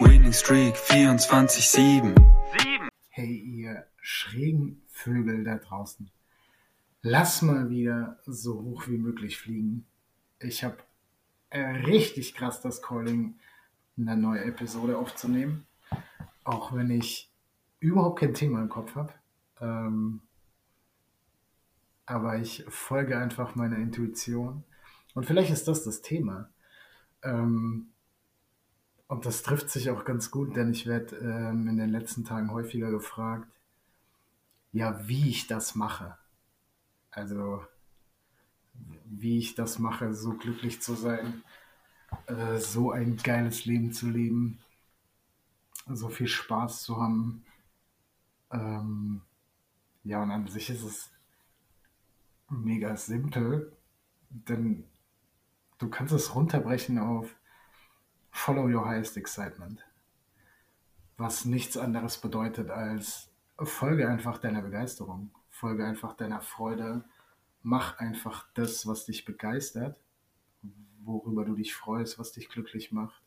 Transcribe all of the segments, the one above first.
Winning Streak 24-7. Hey, ihr schrägen Vögel da draußen. Lass mal wieder so hoch wie möglich fliegen. Ich habe richtig krass das Calling, eine neue Episode aufzunehmen. Auch wenn ich überhaupt kein Thema im Kopf habe. Ähm, aber ich folge einfach meiner Intuition. Und vielleicht ist das das Thema. Ähm, und das trifft sich auch ganz gut, denn ich werde ähm, in den letzten Tagen häufiger gefragt, ja, wie ich das mache. Also, wie ich das mache, so glücklich zu sein, äh, so ein geiles Leben zu leben, so viel Spaß zu haben. Ähm, ja, und an sich ist es mega simpel, denn du kannst es runterbrechen auf Follow your highest excitement. Was nichts anderes bedeutet als folge einfach deiner Begeisterung, folge einfach deiner Freude, mach einfach das, was dich begeistert, worüber du dich freust, was dich glücklich macht.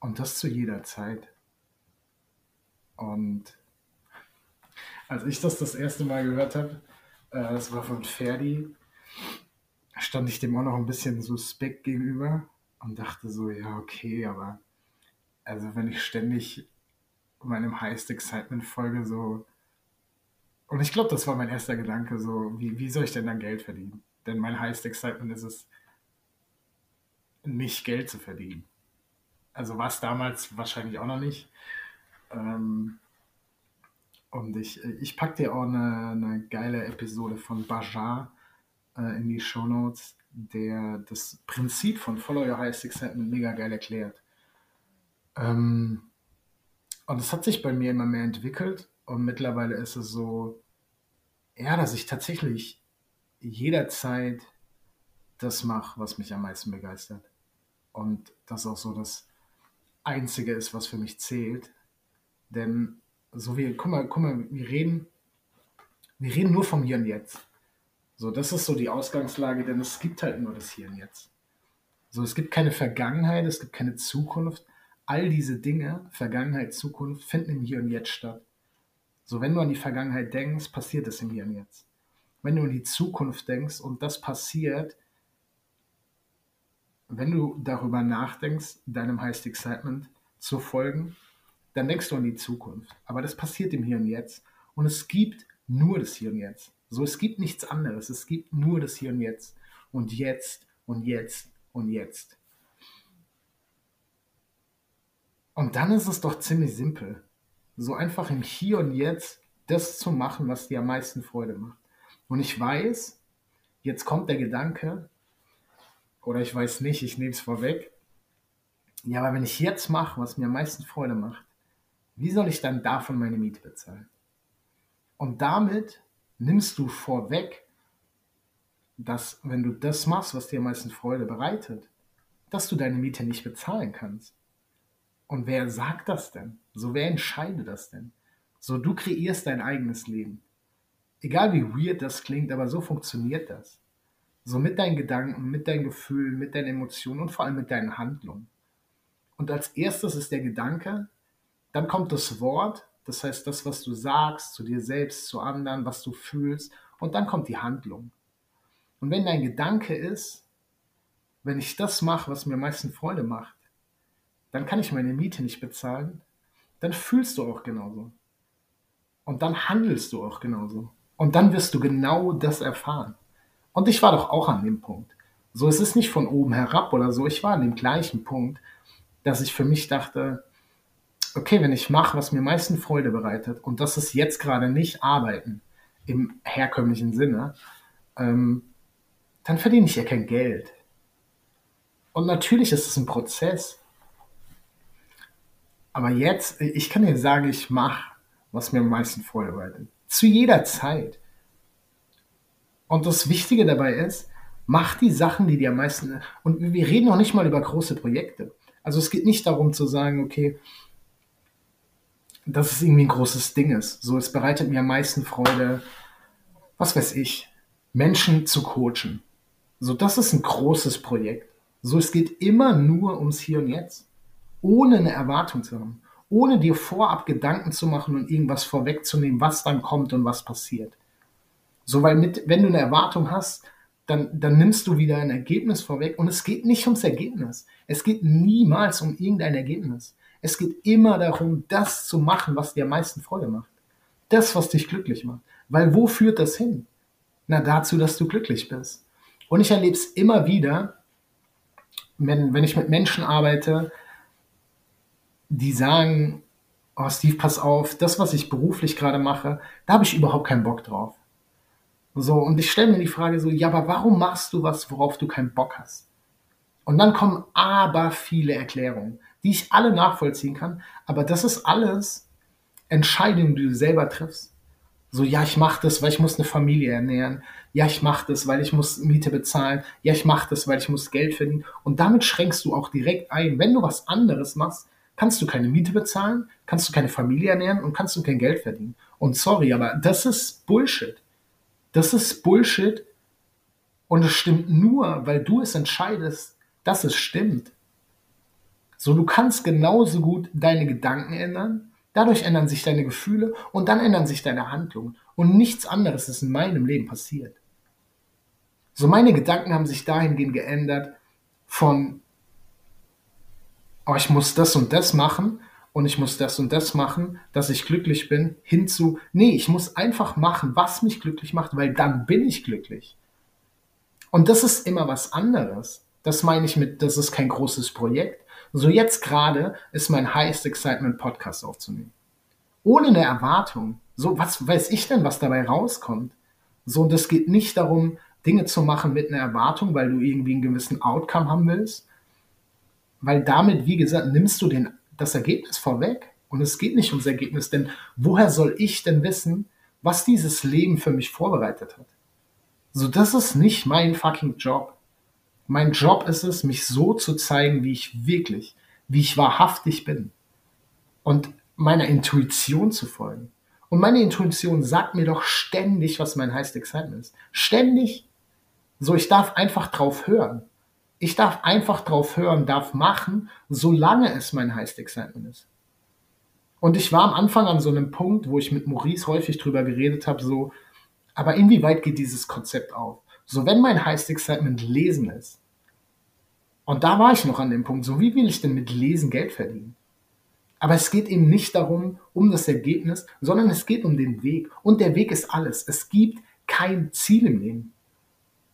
Und das zu jeder Zeit. Und als ich das das erste Mal gehört habe, äh, das war von Ferdi, stand ich dem auch noch ein bisschen suspekt gegenüber und dachte so, ja, okay, aber also wenn ich ständig meinem Highest Excitement folge, so und ich glaube, das war mein erster Gedanke, so, wie, wie soll ich denn dann Geld verdienen? Denn mein Highest Excitement ist es, nicht Geld zu verdienen. Also war es damals wahrscheinlich auch noch nicht. Ähm, und ich, ich packe dir auch eine, eine geile Episode von Bajar äh, in die Show Notes, der das Prinzip von Follow Your Highest Excitement mega geil erklärt. Ähm, und es hat sich bei mir immer mehr entwickelt und mittlerweile ist es so, ja, dass ich tatsächlich jederzeit das mache, was mich am meisten begeistert. Und das auch so das Einzige ist, was für mich zählt. Denn so wie, guck mal, guck mal, wir reden, wir reden nur vom Hier und Jetzt. So, das ist so die Ausgangslage, denn es gibt halt nur das Hier und Jetzt. So, es gibt keine Vergangenheit, es gibt keine Zukunft. All diese Dinge, Vergangenheit, Zukunft, finden im Hier und Jetzt statt. So, wenn du an die Vergangenheit denkst, passiert es im Hier und Jetzt. Wenn du an die Zukunft denkst und das passiert, wenn du darüber nachdenkst, deinem Highest Excitement zu folgen, dann denkst du an die Zukunft. Aber das passiert im Hier und Jetzt. Und es gibt nur das Hier und Jetzt. So, es gibt nichts anderes. Es gibt nur das Hier und Jetzt. Und jetzt und jetzt und jetzt. Und dann ist es doch ziemlich simpel. So einfach im Hier und Jetzt das zu machen, was dir am meisten Freude macht. Und ich weiß, jetzt kommt der Gedanke, oder ich weiß nicht, ich nehme es vorweg. Ja, aber wenn ich jetzt mache, was mir am meisten Freude macht, wie soll ich dann davon meine Miete bezahlen? Und damit nimmst du vorweg, dass wenn du das machst, was dir am meisten Freude bereitet, dass du deine Miete nicht bezahlen kannst. Und wer sagt das denn? So, wer entscheidet das denn? So, du kreierst dein eigenes Leben. Egal wie weird das klingt, aber so funktioniert das. So mit deinen Gedanken, mit deinen Gefühlen, mit deinen Emotionen und vor allem mit deinen Handlungen. Und als erstes ist der Gedanke, dann kommt das Wort, das heißt das, was du sagst, zu dir selbst, zu anderen, was du fühlst, und dann kommt die Handlung. Und wenn dein Gedanke ist, wenn ich das mache, was mir am meisten Freude macht, dann kann ich meine Miete nicht bezahlen, dann fühlst du auch genauso. Und dann handelst du auch genauso. Und dann wirst du genau das erfahren. Und ich war doch auch an dem Punkt. So, es ist nicht von oben herab oder so. Ich war an dem gleichen Punkt, dass ich für mich dachte, okay, wenn ich mache, was mir am meisten Freude bereitet, und das ist jetzt gerade nicht arbeiten im herkömmlichen Sinne, ähm, dann verdiene ich ja kein Geld. Und natürlich ist es ein Prozess. Aber jetzt, ich kann dir sagen, ich mache, was mir am meisten Freude bereitet. Zu jeder Zeit. Und das Wichtige dabei ist, mach die Sachen, die dir am meisten. Und wir reden noch nicht mal über große Projekte. Also es geht nicht darum zu sagen, okay, dass es irgendwie ein großes Ding ist. So, es bereitet mir am meisten Freude, was weiß ich, Menschen zu coachen. So, das ist ein großes Projekt. So, es geht immer nur ums Hier und Jetzt. Ohne eine Erwartung zu haben. Ohne dir vorab Gedanken zu machen und irgendwas vorwegzunehmen, was dann kommt und was passiert. So, weil mit, wenn du eine Erwartung hast, dann, dann nimmst du wieder ein Ergebnis vorweg und es geht nicht ums Ergebnis. Es geht niemals um irgendein Ergebnis. Es geht immer darum, das zu machen, was dir am meisten Freude macht. Das, was dich glücklich macht. Weil wo führt das hin? Na, dazu, dass du glücklich bist. Und ich erlebe es immer wieder, wenn, wenn ich mit Menschen arbeite, die sagen, oh Steve, pass auf, das, was ich beruflich gerade mache, da habe ich überhaupt keinen Bock drauf. So, und ich stelle mir die Frage so, ja, aber warum machst du was, worauf du keinen Bock hast? Und dann kommen aber viele Erklärungen, die ich alle nachvollziehen kann, aber das ist alles Entscheidungen, die du selber triffst. So, ja, ich mache das, weil ich muss eine Familie ernähren. Ja, ich mache das, weil ich muss Miete bezahlen. Ja, ich mache das, weil ich muss Geld verdienen. Und damit schränkst du auch direkt ein. Wenn du was anderes machst, kannst du keine Miete bezahlen, kannst du keine Familie ernähren und kannst du kein Geld verdienen. Und sorry, aber das ist Bullshit. Das ist Bullshit und es stimmt nur, weil du es entscheidest, dass es stimmt. So, du kannst genauso gut deine Gedanken ändern, dadurch ändern sich deine Gefühle und dann ändern sich deine Handlungen. Und nichts anderes ist in meinem Leben passiert. So, meine Gedanken haben sich dahingehend geändert von, oh, ich muss das und das machen und ich muss das und das machen, dass ich glücklich bin, hinzu, nee, ich muss einfach machen, was mich glücklich macht, weil dann bin ich glücklich. Und das ist immer was anderes. Das meine ich mit, das ist kein großes Projekt. So jetzt gerade ist mein Highest Excitement Podcast aufzunehmen. Ohne eine Erwartung. So, was weiß ich denn, was dabei rauskommt? So, und es geht nicht darum, Dinge zu machen mit einer Erwartung, weil du irgendwie einen gewissen Outcome haben willst. Weil damit, wie gesagt, nimmst du den das Ergebnis vorweg. Und es geht nicht ums Ergebnis, denn woher soll ich denn wissen, was dieses Leben für mich vorbereitet hat? So, das ist nicht mein fucking Job. Mein Job ist es, mich so zu zeigen, wie ich wirklich, wie ich wahrhaftig bin. Und meiner Intuition zu folgen. Und meine Intuition sagt mir doch ständig, was mein Highest Excitement ist. Ständig. So, ich darf einfach drauf hören. Ich darf einfach drauf hören, darf machen, solange es mein Highest Excitement ist. Und ich war am Anfang an so einem Punkt, wo ich mit Maurice häufig drüber geredet habe, so, aber inwieweit geht dieses Konzept auf? So, wenn mein Highest Excitement Lesen ist, und da war ich noch an dem Punkt, so wie will ich denn mit Lesen Geld verdienen? Aber es geht eben nicht darum, um das Ergebnis, sondern es geht um den Weg. Und der Weg ist alles. Es gibt kein Ziel im Leben.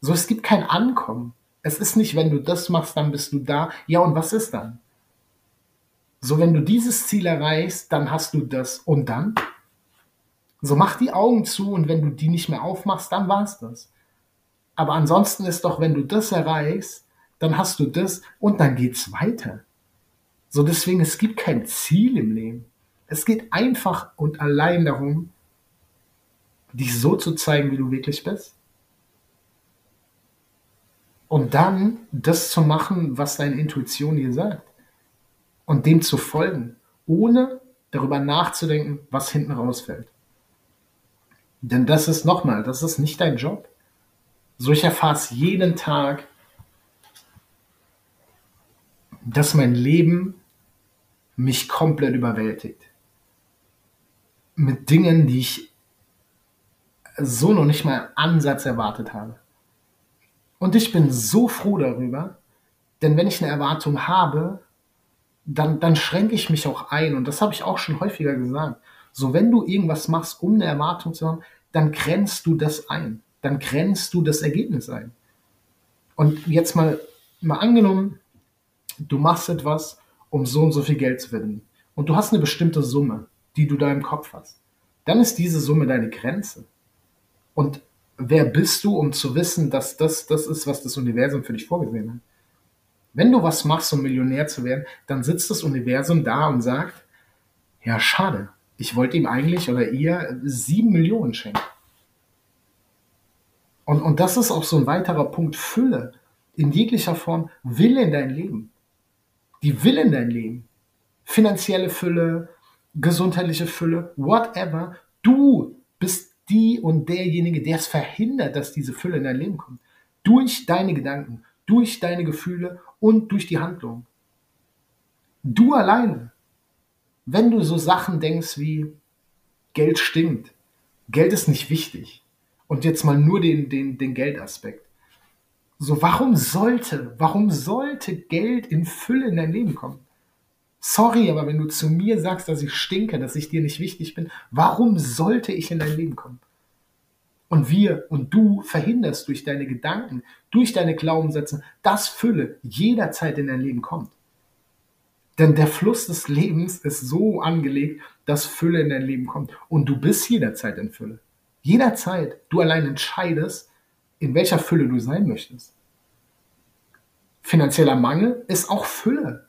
So, es gibt kein Ankommen. Es ist nicht, wenn du das machst, dann bist du da. Ja, und was ist dann? So, wenn du dieses Ziel erreichst, dann hast du das. Und dann? So, mach die Augen zu und wenn du die nicht mehr aufmachst, dann war es das. Aber ansonsten ist doch, wenn du das erreichst, dann hast du das und dann geht's weiter. So, deswegen, es gibt kein Ziel im Leben. Es geht einfach und allein darum, dich so zu zeigen, wie du wirklich bist. Und dann das zu machen, was deine Intuition dir sagt. Und dem zu folgen, ohne darüber nachzudenken, was hinten rausfällt. Denn das ist nochmal, das ist nicht dein Job. So ich erfahre es jeden Tag, dass mein Leben mich komplett überwältigt. Mit Dingen, die ich so noch nicht mal Ansatz erwartet habe. Und ich bin so froh darüber, denn wenn ich eine Erwartung habe, dann, dann schränke ich mich auch ein. Und das habe ich auch schon häufiger gesagt. So, wenn du irgendwas machst, um eine Erwartung zu haben, dann grenzt du das ein. Dann grenzt du das Ergebnis ein. Und jetzt mal, mal angenommen, du machst etwas, um so und so viel Geld zu verdienen. Und du hast eine bestimmte Summe, die du da im Kopf hast. Dann ist diese Summe deine Grenze. Und wer bist du, um zu wissen, dass das das ist, was das Universum für dich vorgesehen hat? Wenn du was machst, um Millionär zu werden, dann sitzt das Universum da und sagt, ja, schade, ich wollte ihm eigentlich oder ihr sieben Millionen schenken. Und, und das ist auch so ein weiterer Punkt, Fülle in jeglicher Form, Wille in dein Leben. Die Wille in dein Leben. Finanzielle Fülle, gesundheitliche Fülle, whatever. Du bist die und derjenige, der es verhindert, dass diese Fülle in dein Leben kommt. Durch deine Gedanken, durch deine Gefühle und durch die Handlung. Du alleine. Wenn du so Sachen denkst wie Geld stinkt, Geld ist nicht wichtig und jetzt mal nur den, den, den Geldaspekt. So, warum sollte, warum sollte Geld in Fülle in dein Leben kommen? Sorry, aber wenn du zu mir sagst, dass ich stinke, dass ich dir nicht wichtig bin, warum sollte ich in dein Leben kommen? Und wir und du verhinderst durch deine Gedanken, durch deine Glaubenssätze, dass Fülle jederzeit in dein Leben kommt. Denn der Fluss des Lebens ist so angelegt, dass Fülle in dein Leben kommt. Und du bist jederzeit in Fülle. Jederzeit. Du allein entscheidest, in welcher Fülle du sein möchtest. Finanzieller Mangel ist auch Fülle.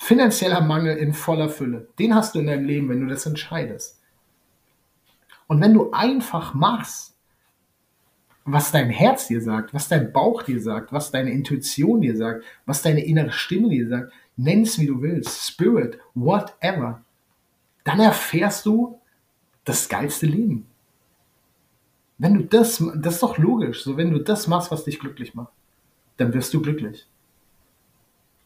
Finanzieller Mangel in voller Fülle, den hast du in deinem Leben, wenn du das entscheidest. Und wenn du einfach machst, was dein Herz dir sagt, was dein Bauch dir sagt, was deine Intuition dir sagt, was deine innere Stimme dir sagt, nenn es wie du willst, Spirit, whatever, dann erfährst du das geilste Leben. Wenn du das, das ist doch logisch, so wenn du das machst, was dich glücklich macht, dann wirst du glücklich.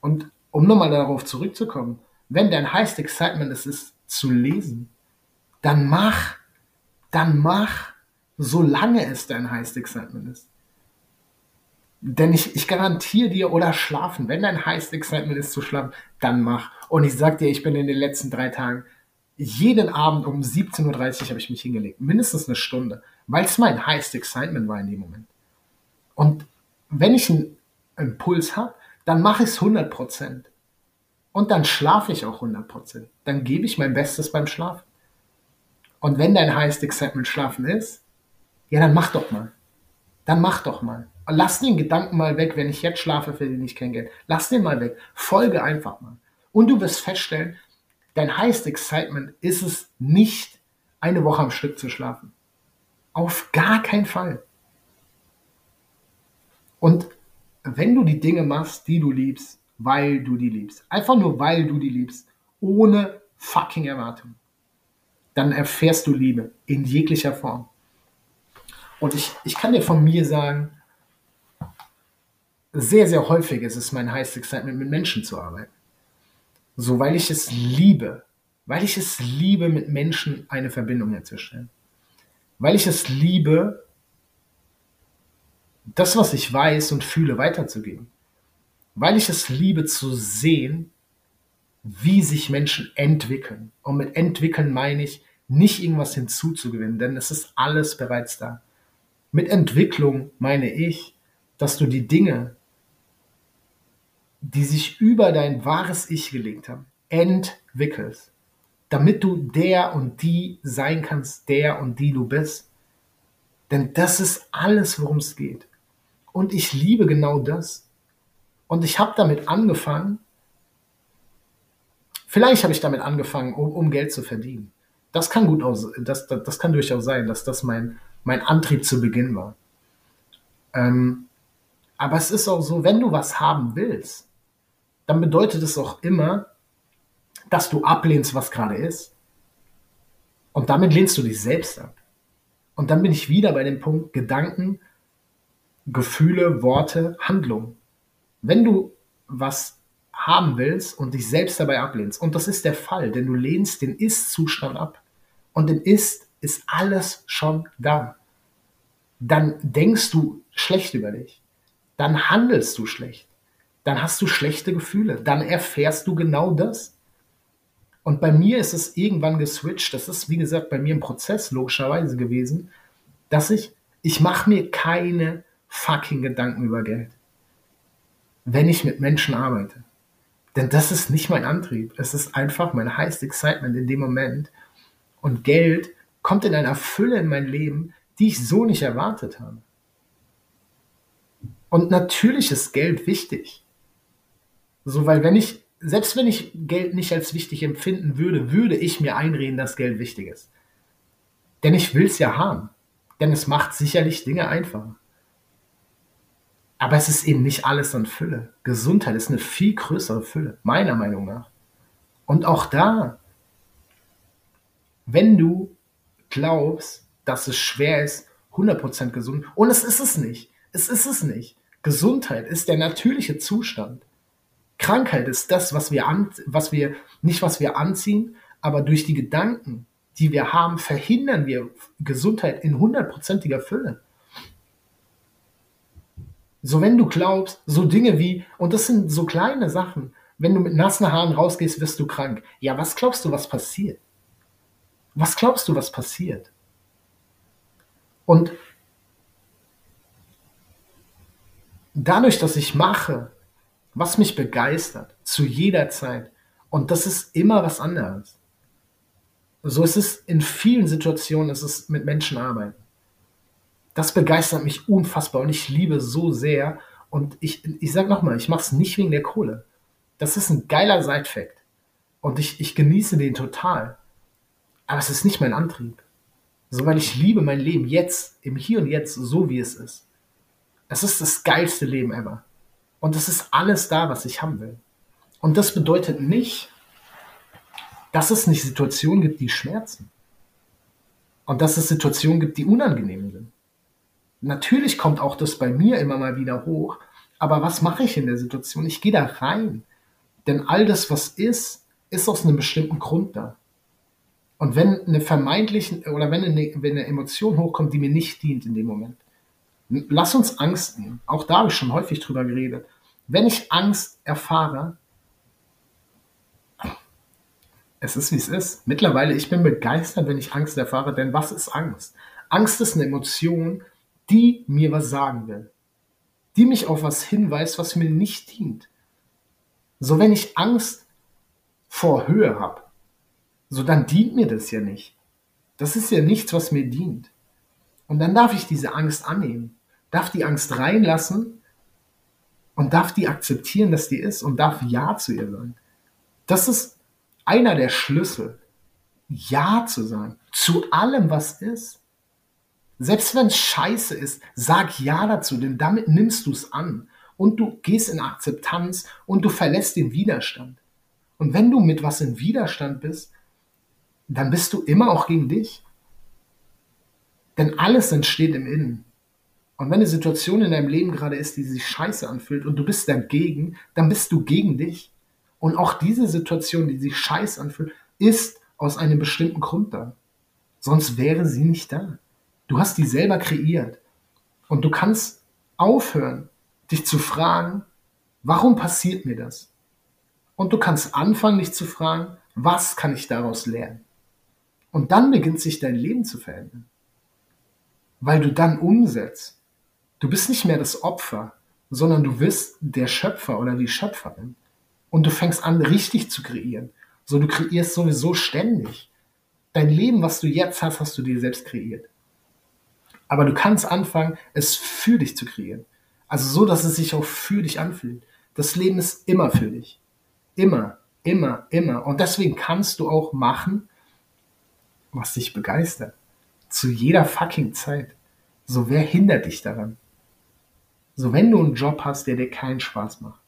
Und um nochmal darauf zurückzukommen, wenn dein Highest Excitement ist, ist zu lesen, dann mach, dann mach, solange es dein Highest Excitement ist. Denn ich, ich garantiere dir, oder schlafen, wenn dein Highest Excitement ist zu schlafen, dann mach. Und ich sag dir, ich bin in den letzten drei Tagen, jeden Abend um 17.30 Uhr habe ich mich hingelegt. Mindestens eine Stunde. Weil es mein Highest Excitement war in dem Moment. Und wenn ich einen Impuls habe, dann mache ich es 100%. Und dann schlafe ich auch 100%. Dann gebe ich mein Bestes beim Schlafen. Und wenn dein Highest Excitement Schlafen ist, ja, dann mach doch mal. Dann mach doch mal. Lass den Gedanken mal weg, wenn ich jetzt schlafe, verdiene ich kein Geld. Lass den mal weg. Folge einfach mal. Und du wirst feststellen, dein Highest Excitement ist es nicht, eine Woche am Stück zu schlafen. Auf gar keinen Fall. Und wenn du die Dinge machst, die du liebst, weil du die liebst, einfach nur weil du die liebst, ohne fucking Erwartung, dann erfährst du Liebe in jeglicher Form. Und ich, ich kann dir von mir sagen, sehr, sehr häufig ist es mein Highest Excitement, mit Menschen zu arbeiten. So, weil ich es liebe, weil ich es liebe, mit Menschen eine Verbindung herzustellen. Weil ich es liebe, das, was ich weiß und fühle, weiterzugeben. Weil ich es liebe zu sehen, wie sich Menschen entwickeln. Und mit entwickeln meine ich, nicht irgendwas hinzuzugewinnen, denn es ist alles bereits da. Mit Entwicklung meine ich, dass du die Dinge, die sich über dein wahres Ich gelegt haben, entwickelst, damit du der und die sein kannst, der und die du bist. Denn das ist alles, worum es geht. Und ich liebe genau das. Und ich habe damit angefangen, vielleicht habe ich damit angefangen, um, um, Geld zu verdienen. Das kann gut aus, das, das, das, kann durchaus sein, dass das mein, mein Antrieb zu Beginn war. Ähm, aber es ist auch so, wenn du was haben willst, dann bedeutet es auch immer, dass du ablehnst, was gerade ist. Und damit lehnst du dich selbst ab. Und dann bin ich wieder bei dem Punkt Gedanken Gefühle, Worte, Handlung. Wenn du was haben willst und dich selbst dabei ablehnst, und das ist der Fall, denn du lehnst den Ist-Zustand ab und im Ist ist alles schon da, dann denkst du schlecht über dich, dann handelst du schlecht, dann hast du schlechte Gefühle, dann erfährst du genau das. Und bei mir ist es irgendwann geswitcht. Das ist, wie gesagt, bei mir ein Prozess logischerweise gewesen, dass ich, ich mache mir keine fucking Gedanken über Geld, wenn ich mit Menschen arbeite. Denn das ist nicht mein Antrieb. Es ist einfach mein highest excitement in dem Moment. Und Geld kommt in einer Fülle in mein Leben, die ich so nicht erwartet habe. Und natürlich ist Geld wichtig. So, weil wenn ich, selbst wenn ich Geld nicht als wichtig empfinden würde, würde ich mir einreden, dass Geld wichtig ist. Denn ich will es ja haben. Denn es macht sicherlich Dinge einfacher. Aber es ist eben nicht alles an Fülle. Gesundheit ist eine viel größere Fülle, meiner Meinung nach. Und auch da, wenn du glaubst, dass es schwer ist, 100% gesund, und es ist es nicht. Es ist es nicht. Gesundheit ist der natürliche Zustand. Krankheit ist das, was wir, an, was wir nicht was wir anziehen, aber durch die Gedanken, die wir haben, verhindern wir Gesundheit in hundertprozentiger Fülle. So, wenn du glaubst, so Dinge wie, und das sind so kleine Sachen, wenn du mit nassen Haaren rausgehst, wirst du krank. Ja, was glaubst du, was passiert? Was glaubst du, was passiert? Und dadurch, dass ich mache, was mich begeistert, zu jeder Zeit, und das ist immer was anderes. So ist es in vielen Situationen, ist es mit Menschen arbeiten das begeistert mich unfassbar und ich liebe so sehr. Und ich, ich sag nochmal, ich mache es nicht wegen der Kohle. Das ist ein geiler Side-Fact. Und ich, ich genieße den total. Aber es ist nicht mein Antrieb. So, weil ich liebe mein Leben jetzt, im Hier und Jetzt, so wie es ist. Es ist das geilste Leben ever. Und es ist alles da, was ich haben will. Und das bedeutet nicht, dass es nicht Situationen gibt, die schmerzen. Und dass es Situationen gibt, die unangenehm sind. Natürlich kommt auch das bei mir immer mal wieder hoch, aber was mache ich in der Situation? Ich gehe da rein. Denn all das, was ist, ist aus einem bestimmten Grund da. Und wenn eine vermeintliche oder wenn eine, wenn eine Emotion hochkommt, die mir nicht dient in dem Moment, lass uns Angst nehmen. Auch da habe ich schon häufig drüber geredet. Wenn ich Angst erfahre, es ist wie es ist. Mittlerweile, ich bin begeistert, wenn ich Angst erfahre, denn was ist Angst? Angst ist eine Emotion, die mir was sagen will, die mich auf was hinweist, was mir nicht dient. So wenn ich Angst vor Höhe habe, so dann dient mir das ja nicht. Das ist ja nichts, was mir dient. Und dann darf ich diese Angst annehmen, darf die Angst reinlassen und darf die akzeptieren, dass die ist und darf Ja zu ihr sagen. Das ist einer der Schlüssel, Ja zu sagen zu allem, was ist. Selbst wenn es scheiße ist, sag ja dazu, denn damit nimmst du es an. Und du gehst in Akzeptanz und du verlässt den Widerstand. Und wenn du mit was in Widerstand bist, dann bist du immer auch gegen dich. Denn alles entsteht im Innen. Und wenn eine Situation in deinem Leben gerade ist, die sich scheiße anfühlt und du bist dagegen, dann bist du gegen dich. Und auch diese Situation, die sich scheiße anfühlt, ist aus einem bestimmten Grund da. Sonst wäre sie nicht da. Du hast die selber kreiert. Und du kannst aufhören, dich zu fragen, warum passiert mir das? Und du kannst anfangen, dich zu fragen, was kann ich daraus lernen? Und dann beginnt sich dein Leben zu verändern. Weil du dann umsetzt. Du bist nicht mehr das Opfer, sondern du bist der Schöpfer oder die Schöpferin. Und du fängst an, richtig zu kreieren. So, du kreierst sowieso ständig. Dein Leben, was du jetzt hast, hast du dir selbst kreiert. Aber du kannst anfangen, es für dich zu kreieren. Also so, dass es sich auch für dich anfühlt. Das Leben ist immer für dich. Immer, immer, immer. Und deswegen kannst du auch machen, was dich begeistert. Zu jeder fucking Zeit. So, wer hindert dich daran? So, wenn du einen Job hast, der dir keinen Spaß macht,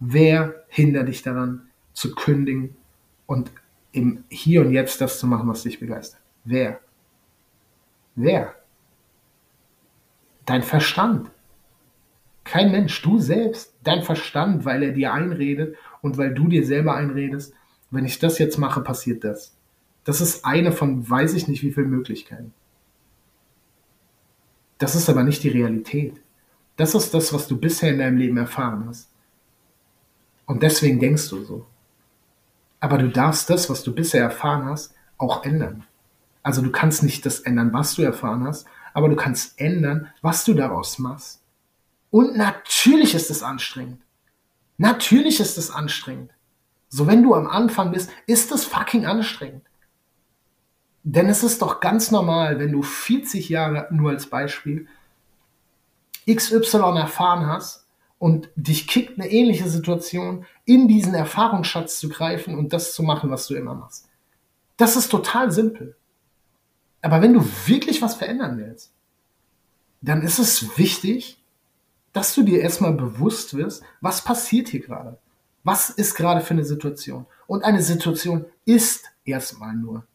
wer hindert dich daran, zu kündigen und im Hier und Jetzt das zu machen, was dich begeistert? Wer? Wer? Dein Verstand. Kein Mensch, du selbst, dein Verstand, weil er dir einredet und weil du dir selber einredest, wenn ich das jetzt mache, passiert das. Das ist eine von weiß ich nicht wie viele Möglichkeiten. Das ist aber nicht die Realität. Das ist das, was du bisher in deinem Leben erfahren hast. Und deswegen denkst du so. Aber du darfst das, was du bisher erfahren hast, auch ändern. Also du kannst nicht das ändern, was du erfahren hast, aber du kannst ändern, was du daraus machst. Und natürlich ist es anstrengend. Natürlich ist es anstrengend. So wenn du am Anfang bist, ist es fucking anstrengend. Denn es ist doch ganz normal, wenn du 40 Jahre, nur als Beispiel, XY erfahren hast und dich kickt eine ähnliche Situation, in diesen Erfahrungsschatz zu greifen und das zu machen, was du immer machst. Das ist total simpel. Aber wenn du wirklich was verändern willst, dann ist es wichtig, dass du dir erstmal bewusst wirst, was passiert hier gerade. Was ist gerade für eine Situation? Und eine Situation ist erstmal nur.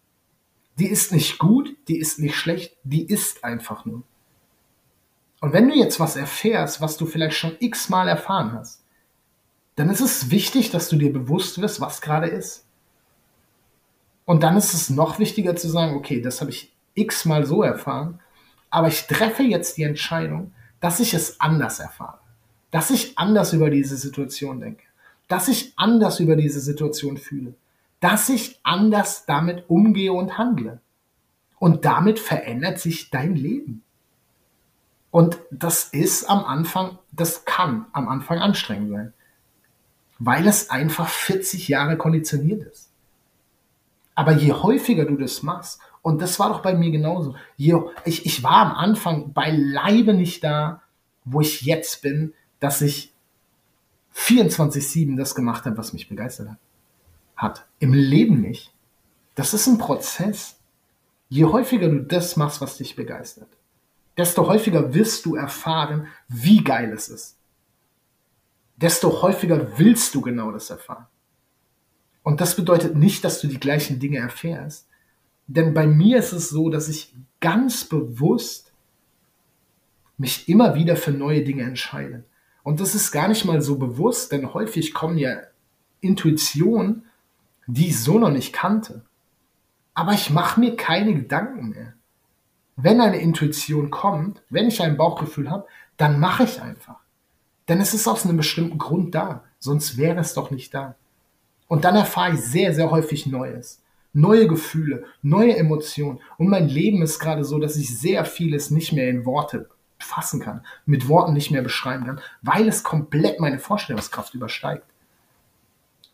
Die ist nicht gut, die ist nicht schlecht, die ist einfach nur. Und wenn du jetzt was erfährst, was du vielleicht schon x-mal erfahren hast, dann ist es wichtig, dass du dir bewusst wirst, was gerade ist. Und dann ist es noch wichtiger zu sagen, okay, das habe ich x-mal so erfahren, aber ich treffe jetzt die Entscheidung, dass ich es anders erfahre, dass ich anders über diese Situation denke, dass ich anders über diese Situation fühle, dass ich anders damit umgehe und handle. Und damit verändert sich dein Leben. Und das ist am Anfang, das kann am Anfang anstrengend sein, weil es einfach 40 Jahre konditioniert ist. Aber je häufiger du das machst und das war doch bei mir genauso. Ich, ich war am Anfang beileibe nicht da, wo ich jetzt bin, dass ich 24-7 das gemacht habe, was mich begeistert hat. hat. Im Leben nicht. Das ist ein Prozess. Je häufiger du das machst, was dich begeistert, desto häufiger wirst du erfahren, wie geil es ist. Desto häufiger willst du genau das erfahren. Und das bedeutet nicht, dass du die gleichen Dinge erfährst, denn bei mir ist es so, dass ich ganz bewusst mich immer wieder für neue Dinge entscheide. Und das ist gar nicht mal so bewusst, denn häufig kommen ja Intuitionen, die ich so noch nicht kannte. Aber ich mache mir keine Gedanken mehr. Wenn eine Intuition kommt, wenn ich ein Bauchgefühl habe, dann mache ich einfach. Denn es ist aus einem bestimmten Grund da. Sonst wäre es doch nicht da. Und dann erfahre ich sehr, sehr häufig Neues neue Gefühle, neue Emotionen. Und mein Leben ist gerade so, dass ich sehr vieles nicht mehr in Worte fassen kann, mit Worten nicht mehr beschreiben kann, weil es komplett meine Vorstellungskraft übersteigt.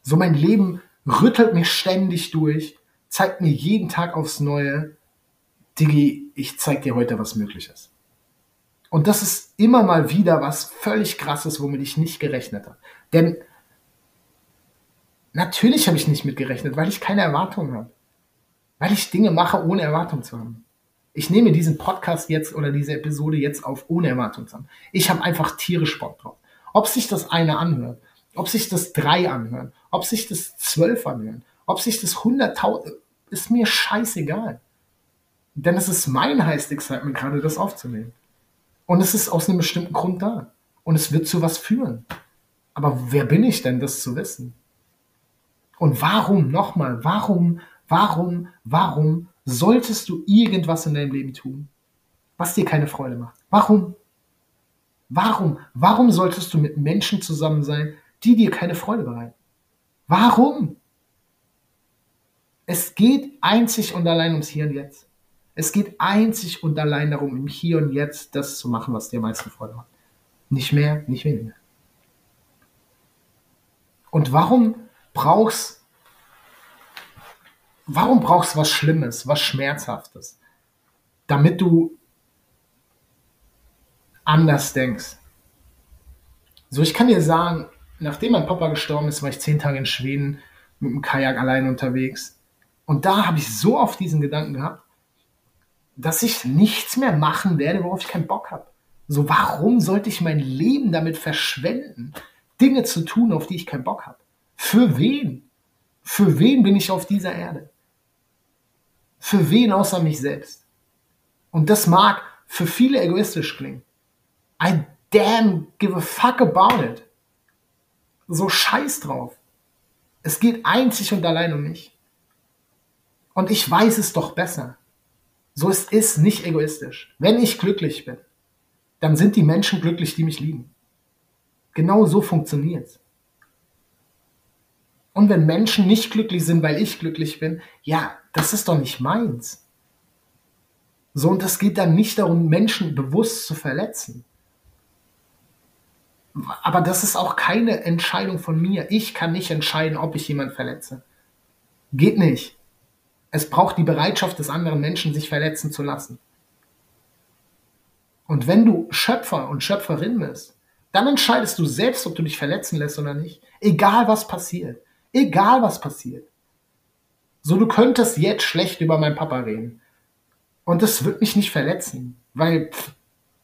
So mein Leben rüttelt mich ständig durch, zeigt mir jeden Tag aufs Neue, Digi, ich zeig dir heute, was möglich ist. Und das ist immer mal wieder was völlig krasses, womit ich nicht gerechnet habe. Denn Natürlich habe ich nicht mitgerechnet, weil ich keine Erwartungen habe. Weil ich Dinge mache, ohne Erwartung zu haben. Ich nehme diesen Podcast jetzt oder diese Episode jetzt auf, ohne Erwartung zu haben. Ich habe einfach tierisch Bock drauf. Ob sich das eine anhört, ob sich das drei anhören, ob sich das zwölf anhören, ob sich das hunderttausend, ist mir scheißegal. Denn es ist mein Highest Excitement gerade, das aufzunehmen. Und es ist aus einem bestimmten Grund da. Und es wird zu was führen. Aber wer bin ich denn, das zu wissen? Und warum, nochmal, warum, warum, warum solltest du irgendwas in deinem Leben tun, was dir keine Freude macht? Warum? Warum? Warum solltest du mit Menschen zusammen sein, die dir keine Freude bereiten? Warum? Es geht einzig und allein ums Hier und Jetzt. Es geht einzig und allein darum, im Hier und Jetzt das zu machen, was dir am meisten Freude macht. Nicht mehr, nicht weniger. Und warum brauchst, warum brauchst du was Schlimmes, was Schmerzhaftes, damit du anders denkst? So, ich kann dir sagen, nachdem mein Papa gestorben ist, war ich zehn Tage in Schweden mit dem Kajak allein unterwegs. Und da habe ich so oft diesen Gedanken gehabt, dass ich nichts mehr machen werde, worauf ich keinen Bock habe. So, warum sollte ich mein Leben damit verschwenden, Dinge zu tun, auf die ich keinen Bock habe? Für wen? Für wen bin ich auf dieser Erde? Für wen außer mich selbst? Und das mag für viele egoistisch klingen. I damn give a fuck about it. So scheiß drauf. Es geht einzig und allein um mich. Und ich weiß es doch besser. So es ist nicht egoistisch. Wenn ich glücklich bin, dann sind die Menschen glücklich, die mich lieben. Genau so funktioniert's. Und wenn Menschen nicht glücklich sind, weil ich glücklich bin, ja, das ist doch nicht meins. So, und es geht dann nicht darum, Menschen bewusst zu verletzen. Aber das ist auch keine Entscheidung von mir. Ich kann nicht entscheiden, ob ich jemanden verletze. Geht nicht. Es braucht die Bereitschaft des anderen Menschen, sich verletzen zu lassen. Und wenn du Schöpfer und Schöpferin bist, dann entscheidest du selbst, ob du dich verletzen lässt oder nicht. Egal was passiert. Egal was passiert. So, du könntest jetzt schlecht über meinen Papa reden. Und das wird mich nicht verletzen, weil pff,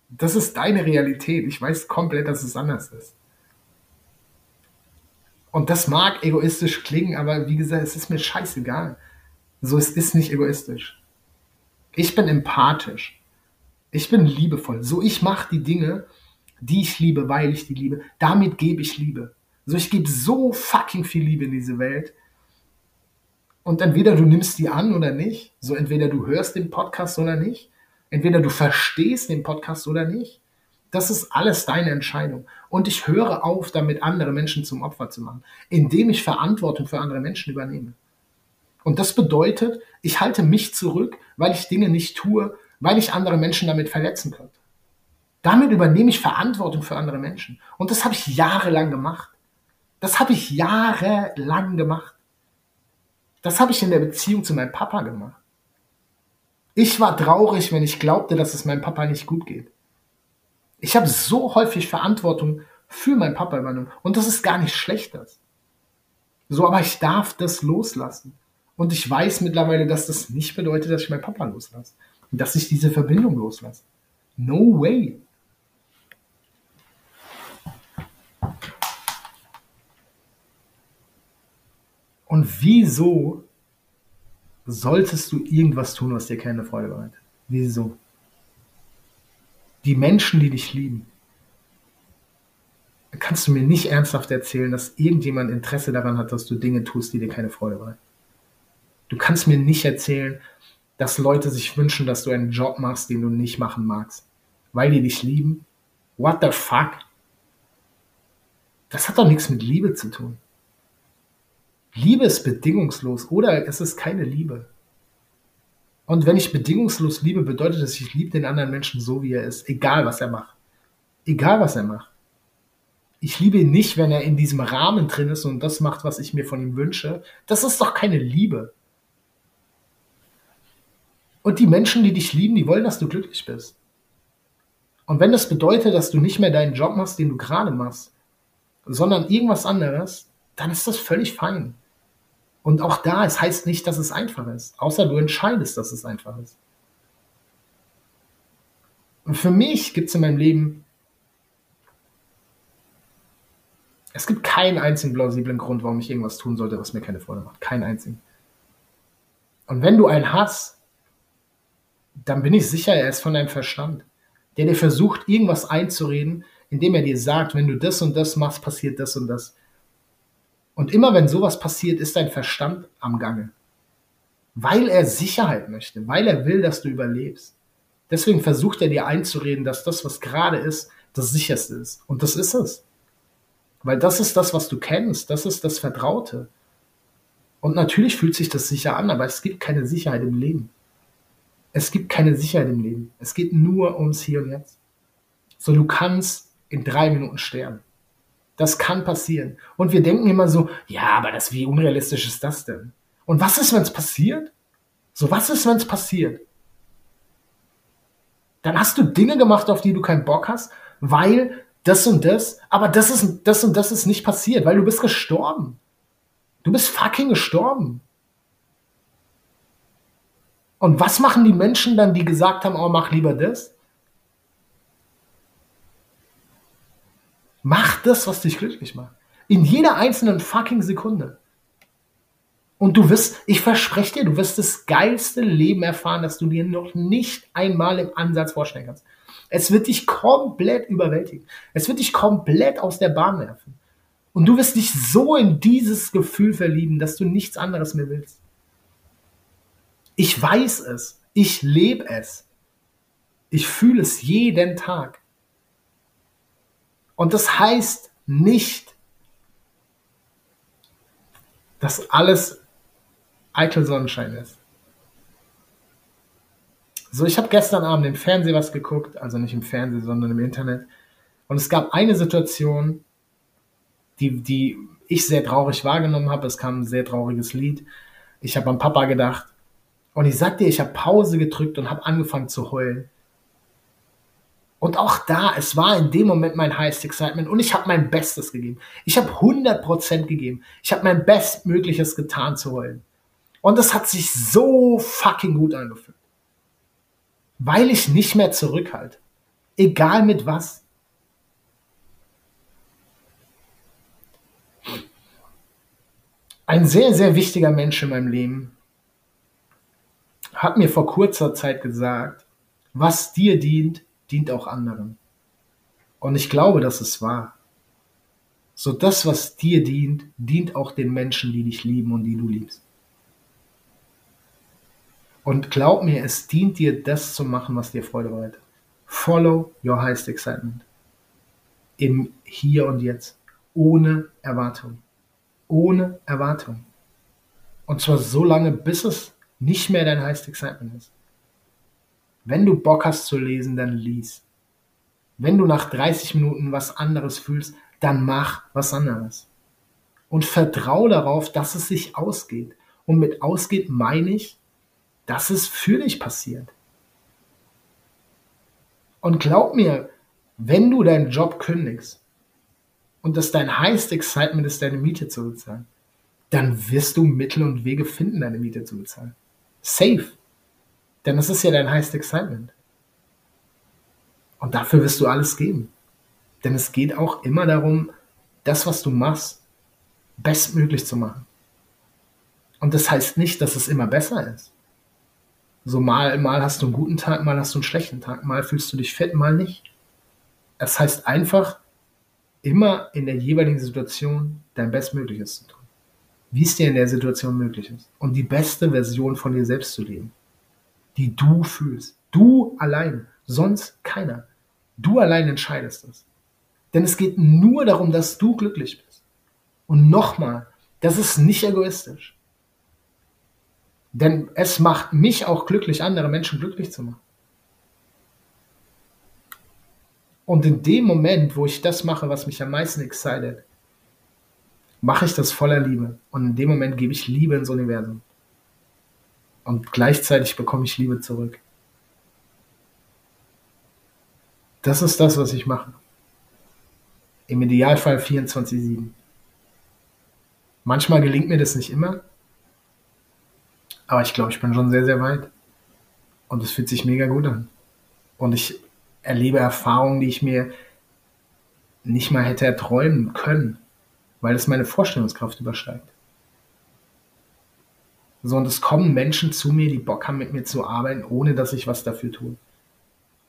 das ist deine Realität. Ich weiß komplett, dass es anders ist. Und das mag egoistisch klingen, aber wie gesagt, es ist mir scheißegal. So, es ist nicht egoistisch. Ich bin empathisch. Ich bin liebevoll. So, ich mache die Dinge, die ich liebe, weil ich die liebe. Damit gebe ich Liebe. So, ich gebe so fucking viel Liebe in diese Welt. Und entweder du nimmst die an oder nicht. So, entweder du hörst den Podcast oder nicht. Entweder du verstehst den Podcast oder nicht. Das ist alles deine Entscheidung. Und ich höre auf, damit andere Menschen zum Opfer zu machen, indem ich Verantwortung für andere Menschen übernehme. Und das bedeutet, ich halte mich zurück, weil ich Dinge nicht tue, weil ich andere Menschen damit verletzen könnte. Damit übernehme ich Verantwortung für andere Menschen. Und das habe ich jahrelang gemacht. Das habe ich jahrelang gemacht. Das habe ich in der Beziehung zu meinem Papa gemacht. Ich war traurig, wenn ich glaubte, dass es meinem Papa nicht gut geht. Ich habe so häufig Verantwortung für meinen Papa übernommen. Und das ist gar nicht schlecht. Das. So, aber ich darf das loslassen. Und ich weiß mittlerweile, dass das nicht bedeutet, dass ich meinen Papa loslasse. Und dass ich diese Verbindung loslasse. No way. Und wieso solltest du irgendwas tun, was dir keine Freude bereitet? Wieso? Die Menschen, die dich lieben, kannst du mir nicht ernsthaft erzählen, dass irgendjemand Interesse daran hat, dass du Dinge tust, die dir keine Freude bereiten. Du kannst mir nicht erzählen, dass Leute sich wünschen, dass du einen Job machst, den du nicht machen magst, weil die dich lieben. What the fuck? Das hat doch nichts mit Liebe zu tun. Liebe ist bedingungslos oder es ist keine Liebe. Und wenn ich bedingungslos liebe, bedeutet das, ich liebe den anderen Menschen so, wie er ist, egal was er macht. Egal was er macht. Ich liebe ihn nicht, wenn er in diesem Rahmen drin ist und das macht, was ich mir von ihm wünsche. Das ist doch keine Liebe. Und die Menschen, die dich lieben, die wollen, dass du glücklich bist. Und wenn das bedeutet, dass du nicht mehr deinen Job machst, den du gerade machst, sondern irgendwas anderes, dann ist das völlig fein. Und auch da, es heißt nicht, dass es einfach ist, außer du entscheidest, dass es einfach ist. Und für mich gibt es in meinem Leben, es gibt keinen einzigen plausiblen Grund, warum ich irgendwas tun sollte, was mir keine Freude macht. Keinen einzigen. Und wenn du einen hast, dann bin ich sicher, er ist von deinem Verstand, der dir versucht, irgendwas einzureden, indem er dir sagt, wenn du das und das machst, passiert das und das. Und immer wenn sowas passiert, ist dein Verstand am Gange. Weil er Sicherheit möchte, weil er will, dass du überlebst. Deswegen versucht er dir einzureden, dass das, was gerade ist, das sicherste ist. Und das ist es. Weil das ist das, was du kennst, das ist das Vertraute. Und natürlich fühlt sich das sicher an, aber es gibt keine Sicherheit im Leben. Es gibt keine Sicherheit im Leben. Es geht nur ums Hier und Jetzt. So, du kannst in drei Minuten sterben. Das kann passieren. Und wir denken immer so, ja, aber das, wie unrealistisch ist das denn? Und was ist, wenn es passiert? So, was ist, wenn es passiert? Dann hast du Dinge gemacht, auf die du keinen Bock hast, weil das und das, aber das ist, das und das ist nicht passiert, weil du bist gestorben. Du bist fucking gestorben. Und was machen die Menschen dann, die gesagt haben, oh, mach lieber das? Mach das, was dich glücklich macht. In jeder einzelnen fucking Sekunde. Und du wirst, ich verspreche dir, du wirst das geilste Leben erfahren, das du dir noch nicht einmal im Ansatz vorstellen kannst. Es wird dich komplett überwältigen. Es wird dich komplett aus der Bahn werfen. Und du wirst dich so in dieses Gefühl verlieben, dass du nichts anderes mehr willst. Ich weiß es. Ich lebe es. Ich fühle es jeden Tag. Und das heißt nicht, dass alles eitel Sonnenschein ist. So, ich habe gestern Abend im Fernsehen was geguckt, also nicht im Fernsehen, sondern im Internet. Und es gab eine Situation, die, die ich sehr traurig wahrgenommen habe. Es kam ein sehr trauriges Lied. Ich habe an Papa gedacht. Und ich sag dir, ich habe Pause gedrückt und habe angefangen zu heulen. Und auch da, es war in dem Moment mein Highest Excitement und ich habe mein Bestes gegeben. Ich habe 100% gegeben. Ich habe mein Bestmögliches getan zu heulen. Und es hat sich so fucking gut angefühlt. Weil ich nicht mehr zurückhalte. Egal mit was. Ein sehr, sehr wichtiger Mensch in meinem Leben hat mir vor kurzer Zeit gesagt, was dir dient, dient auch anderen. Und ich glaube, das ist wahr. So das, was dir dient, dient auch den Menschen, die dich lieben und die du liebst. Und glaub mir, es dient dir, das zu machen, was dir Freude bereitet. Follow your highest excitement. Im Hier und Jetzt. Ohne Erwartung. Ohne Erwartung. Und zwar so lange, bis es nicht mehr dein highest excitement ist. Wenn du Bock hast zu lesen, dann lies. Wenn du nach 30 Minuten was anderes fühlst, dann mach was anderes. Und vertrau darauf, dass es sich ausgeht. Und mit ausgeht meine ich, dass es für dich passiert. Und glaub mir, wenn du deinen Job kündigst und das dein highest excitement ist, deine Miete zu bezahlen, dann wirst du Mittel und Wege finden, deine Miete zu bezahlen. Safe. Denn das ist ja dein highest excitement. Und dafür wirst du alles geben. Denn es geht auch immer darum, das, was du machst, bestmöglich zu machen. Und das heißt nicht, dass es immer besser ist. So mal, mal hast du einen guten Tag, mal hast du einen schlechten Tag, mal fühlst du dich fett, mal nicht. Es heißt einfach, immer in der jeweiligen Situation dein Bestmögliches zu tun. Wie es dir in der Situation möglich ist. Und die beste Version von dir selbst zu leben. Die du fühlst. Du allein. Sonst keiner. Du allein entscheidest es. Denn es geht nur darum, dass du glücklich bist. Und nochmal, das ist nicht egoistisch. Denn es macht mich auch glücklich, andere Menschen glücklich zu machen. Und in dem Moment, wo ich das mache, was mich am meisten excited, mache ich das voller Liebe. Und in dem Moment gebe ich Liebe ins Universum. Und gleichzeitig bekomme ich Liebe zurück. Das ist das, was ich mache. Im Idealfall 24-7. Manchmal gelingt mir das nicht immer, aber ich glaube, ich bin schon sehr, sehr weit. Und es fühlt sich mega gut an. Und ich erlebe Erfahrungen, die ich mir nicht mal hätte erträumen können, weil es meine Vorstellungskraft übersteigt. So, und es kommen Menschen zu mir, die Bock haben, mit mir zu arbeiten, ohne dass ich was dafür tue.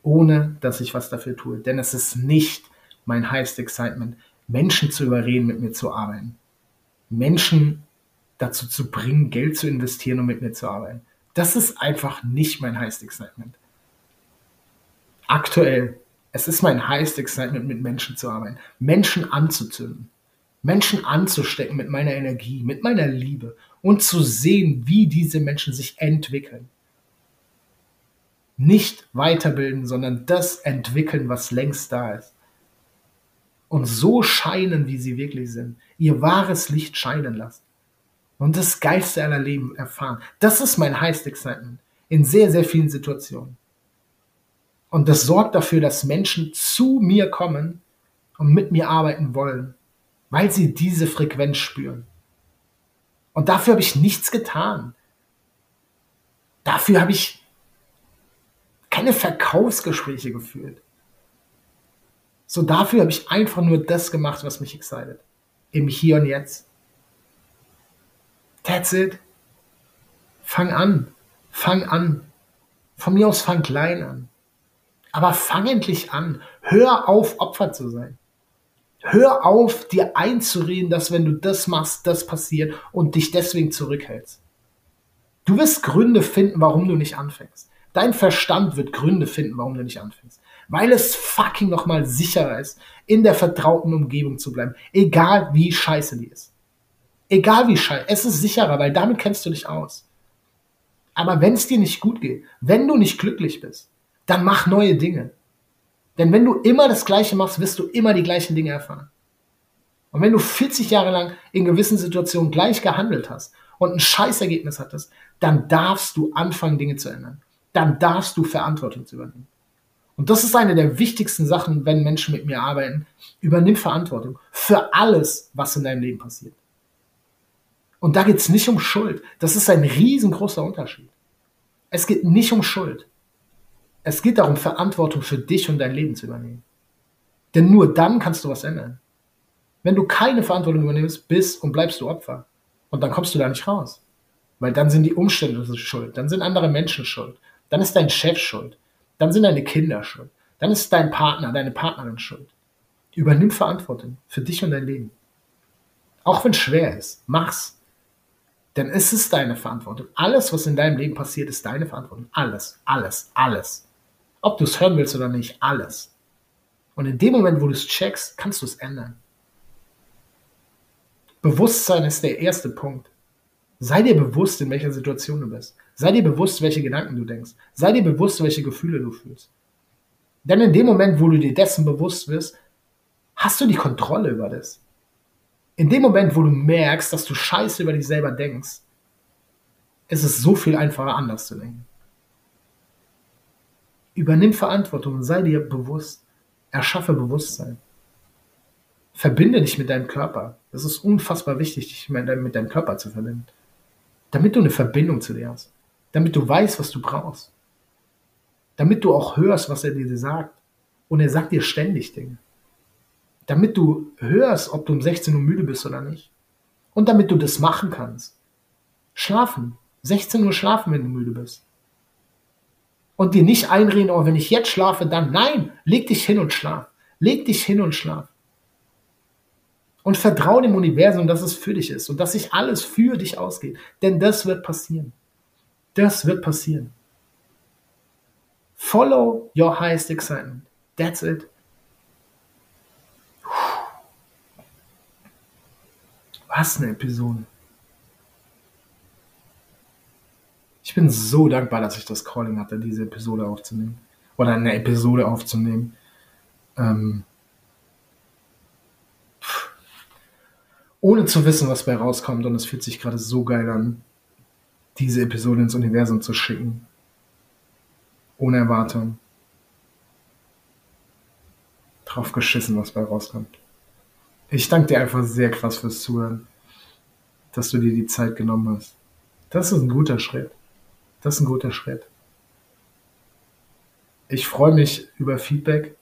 Ohne dass ich was dafür tue. Denn es ist nicht mein highest excitement, Menschen zu überreden, mit mir zu arbeiten. Menschen dazu zu bringen, Geld zu investieren und mit mir zu arbeiten. Das ist einfach nicht mein highest excitement. Aktuell, es ist mein highest excitement, mit Menschen zu arbeiten, Menschen anzuzünden, Menschen anzustecken mit meiner Energie, mit meiner Liebe und zu sehen, wie diese Menschen sich entwickeln. Nicht weiterbilden, sondern das entwickeln, was längst da ist. Und so scheinen, wie sie wirklich sind. Ihr wahres Licht scheinen lassen und das Geilste aller Leben erfahren. Das ist mein Highest Excitement in sehr, sehr vielen Situationen. Und das sorgt dafür, dass Menschen zu mir kommen und mit mir arbeiten wollen, weil sie diese Frequenz spüren. Und dafür habe ich nichts getan. Dafür habe ich keine Verkaufsgespräche geführt. So dafür habe ich einfach nur das gemacht, was mich excited. Im Hier und Jetzt. That's it. Fang an. Fang an. Von mir aus fang klein an. Aber fang endlich an. Hör auf, Opfer zu sein. Hör auf, dir einzureden, dass wenn du das machst, das passiert und dich deswegen zurückhältst. Du wirst Gründe finden, warum du nicht anfängst. Dein Verstand wird Gründe finden, warum du nicht anfängst. Weil es fucking nochmal sicherer ist, in der vertrauten Umgebung zu bleiben. Egal wie scheiße die ist. Egal wie scheiße, es ist sicherer, weil damit kennst du dich aus. Aber wenn es dir nicht gut geht, wenn du nicht glücklich bist, dann mach neue Dinge. Denn wenn du immer das Gleiche machst, wirst du immer die gleichen Dinge erfahren. Und wenn du 40 Jahre lang in gewissen Situationen gleich gehandelt hast und ein Scheißergebnis hattest, dann darfst du anfangen, Dinge zu ändern. Dann darfst du Verantwortung zu übernehmen. Und das ist eine der wichtigsten Sachen, wenn Menschen mit mir arbeiten. Übernimm Verantwortung für alles, was in deinem Leben passiert. Und da geht es nicht um Schuld. Das ist ein riesengroßer Unterschied. Es geht nicht um Schuld. Es geht darum, Verantwortung für dich und dein Leben zu übernehmen. Denn nur dann kannst du was ändern. Wenn du keine Verantwortung übernimmst, bist und bleibst du Opfer. Und dann kommst du da nicht raus. Weil dann sind die Umstände schuld, dann sind andere Menschen schuld, dann ist dein Chef schuld, dann sind deine Kinder schuld, dann ist dein Partner, deine Partnerin schuld. Übernimm Verantwortung für dich und dein Leben. Auch wenn es schwer ist, mach's. Denn es ist deine Verantwortung. Alles, was in deinem Leben passiert, ist deine Verantwortung. Alles, alles, alles. Ob du es hören willst oder nicht, alles. Und in dem Moment, wo du es checkst, kannst du es ändern. Bewusstsein ist der erste Punkt. Sei dir bewusst, in welcher Situation du bist. Sei dir bewusst, welche Gedanken du denkst. Sei dir bewusst, welche Gefühle du fühlst. Denn in dem Moment, wo du dir dessen bewusst wirst, hast du die Kontrolle über das. In dem Moment, wo du merkst, dass du Scheiße über dich selber denkst, ist es so viel einfacher, anders zu denken. Übernimm Verantwortung und sei dir bewusst. Erschaffe Bewusstsein. Verbinde dich mit deinem Körper. Es ist unfassbar wichtig, dich mit deinem Körper zu verbinden. Damit du eine Verbindung zu dir hast. Damit du weißt, was du brauchst. Damit du auch hörst, was er dir sagt. Und er sagt dir ständig Dinge. Damit du hörst, ob du um 16 Uhr müde bist oder nicht. Und damit du das machen kannst. Schlafen. 16 Uhr schlafen, wenn du müde bist. Und dir nicht einreden, oh, wenn ich jetzt schlafe, dann nein, leg dich hin und schlaf. Leg dich hin und schlaf. Und vertraue dem Universum, dass es für dich ist und dass sich alles für dich ausgeht. Denn das wird passieren. Das wird passieren. Follow your highest excitement. That's it. Was eine Episode. Ich bin so dankbar, dass ich das Calling hatte, diese Episode aufzunehmen. Oder eine Episode aufzunehmen. Ähm, ohne zu wissen, was bei rauskommt. Und es fühlt sich gerade so geil an, diese Episode ins Universum zu schicken. Ohne Erwartung. Drauf geschissen, was bei rauskommt. Ich danke dir einfach sehr krass fürs Zuhören, dass du dir die Zeit genommen hast. Das ist ein guter Schritt. Das ist ein guter Schritt. Ich freue mich über Feedback,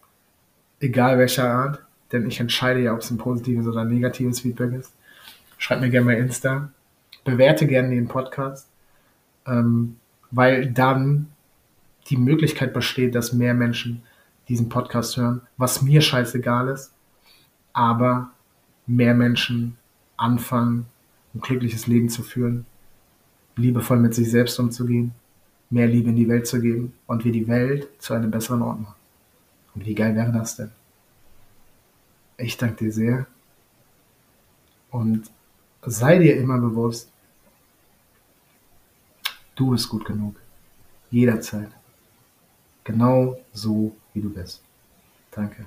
egal welcher Art denn ich entscheide ja, ob es ein positives oder ein negatives Feedback ist. Schreibt mir gerne mal Insta, bewerte gerne den Podcast, ähm, weil dann die Möglichkeit besteht, dass mehr Menschen diesen Podcast hören, was mir scheißegal ist, aber mehr Menschen anfangen, ein glückliches Leben zu führen, liebevoll mit sich selbst umzugehen, mehr Liebe in die Welt zu geben und wir die Welt zu einem besseren Ort machen. Und wie geil wäre das denn? Ich danke dir sehr. Und sei dir immer bewusst, du bist gut genug. Jederzeit. Genau so, wie du bist. Danke.